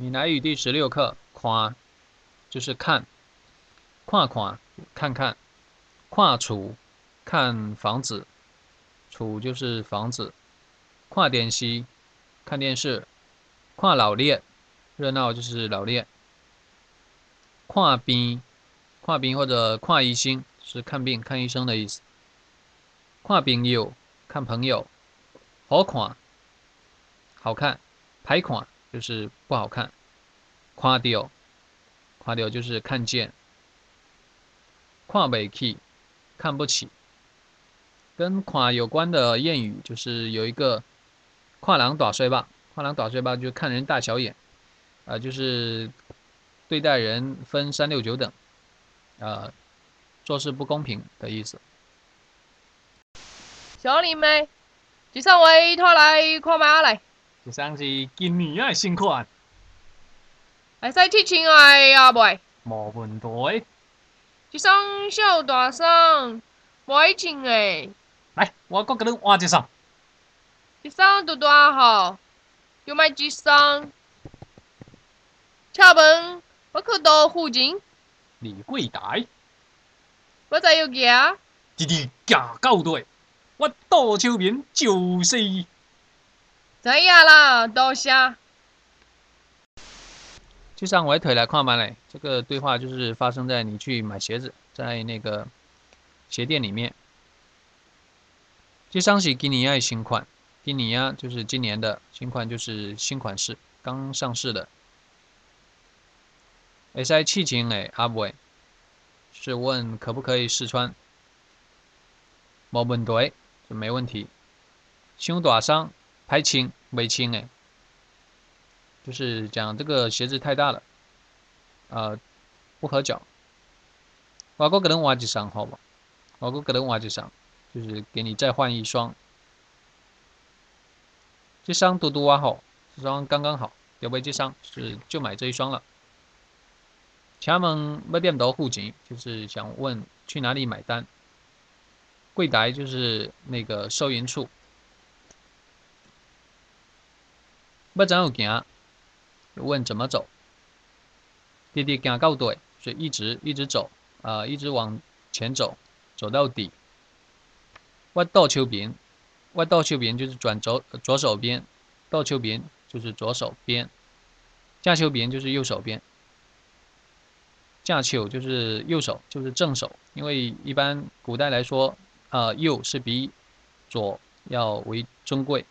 闽南语第十六课，看就是看，看看看看，看厝看房子，厝就是房子，看电视看电视，看老练热闹就是老练，看病看病或者看医生是看病看医生的意思，看朋友看朋友，好看好看，歹看。就是不好看，看掉，看掉就是看见，看不起，看不起。跟看有关的谚语就是有一个“跨狼打衰吧”，跨狼打衰吧就看人大小眼，啊，就是对待人分三六九等，啊，做事不公平的意思。小林妹，这三位拖来看马来。这双是今年的新款，会使贴穿爱啊袂？无问题。一双小大双，袂穿诶。来，我搁甲你换一双。一双拄大号，要买一双？请问，我去到附近？李贵台。我在要行。直直行到底，我倒手边就是。知影啦，多谢。就上我腿来看嘛嘞，这个对话就是发生在你去买鞋子，在那个鞋店里面。这双是今年的新款，今年啊就是今年的新款，就是新款式，刚上市的。S I 七情诶，阿伟是问可不可以试穿？冇问题，就没问题。胸大伤。拍轻没轻哎，就是讲这个鞋子太大了，呃，不合脚。我哥可能换几双，好吧？我哥可能换几双，就是给你再换一双。这双多多啊好，这双刚刚好，要不这双是就买这一双了。他们没店到附近，就是想问去哪里买单。柜台就是那个收银处。不怎有行，问怎么走？弟弟行到底，所以一直一直走，啊，一直往前走，走到底。我倒丘边，我倒丘边就是转左左手边，倒丘边就是左手边，架丘边就是右手边。架丘就是右手，就是正手，因为一般古代来说，啊，右是比左要为尊贵。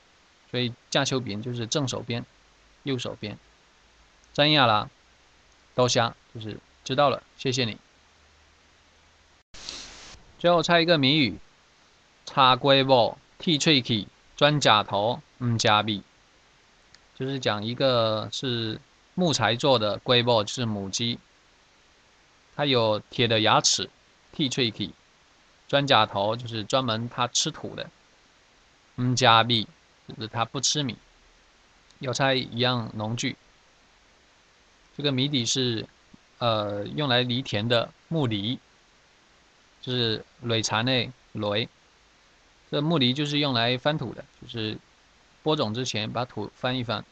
所以架丘边就是正手边，右手边。张亚啦，刀虾就是知道了，谢谢你。最后猜一个谜语：插龟毛，剃喙齿，钻甲头，唔加米。就是讲一个是木材做的龟毛，就是母鸡，它有铁的牙齿，剃喙齿，钻甲头就是专门它吃土的，唔加米。就是他不吃米，要猜一样农具。这个谜底是，呃，用来犁田的木犁，就是垒茶内垒。这木犁就是用来翻土的，就是播种之前把土翻一翻。